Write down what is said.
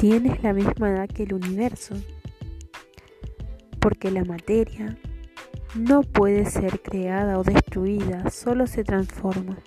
tienes la misma edad que el universo, porque la materia no puede ser creada o destruida, solo se transforma.